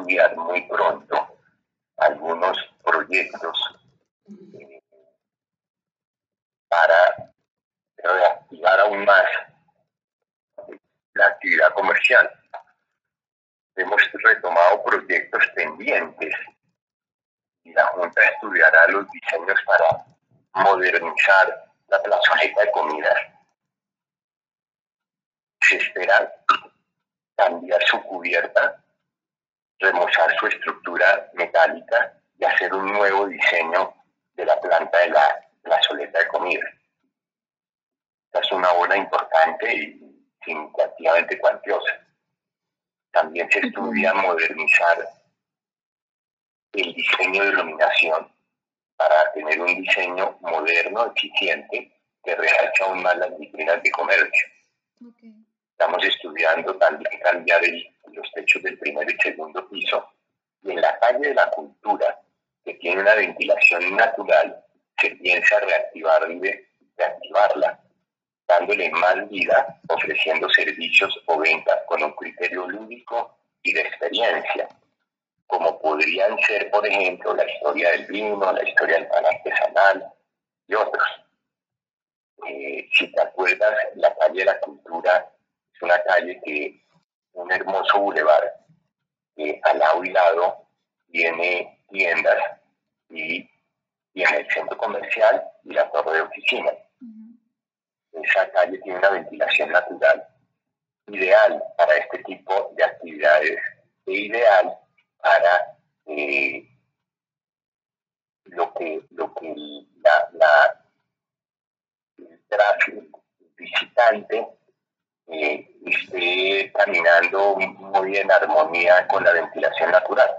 estudiar muy pronto algunos proyectos eh, para reactivar aún más la actividad comercial. Hemos retomado proyectos pendientes y la Junta estudiará los diseños para modernizar la plazoleta de comidas. Se espera cubierta, remozar su estructura metálica y hacer un nuevo diseño de la planta de la plazoleta de comida. Esta es una obra importante y significativamente cuantiosa. También se estudia modernizar el diseño de iluminación para tener un diseño moderno, eficiente, que realza aún más las vitrinas de comercio. Estamos estudiando también cambiar los techos del primer y segundo piso. Y en la calle de la cultura, que tiene una ventilación natural, se piensa reactivarla, dándole más vida, ofreciendo servicios o ventas con un criterio lúdico y de experiencia como podrían ser, por ejemplo, la historia del vino, la historia del pan artesanal y otros. Eh, si te acuerdas, la calle de la cultura es una calle que, un hermoso bulevar, que al lado y lado tiene tiendas y tiene el centro comercial y la torre de oficina. Esa calle tiene una ventilación natural ideal para este tipo de actividades e ideal para eh, lo que, lo que la, la el tráfico visitante eh, esté caminando muy en armonía con la ventilación natural.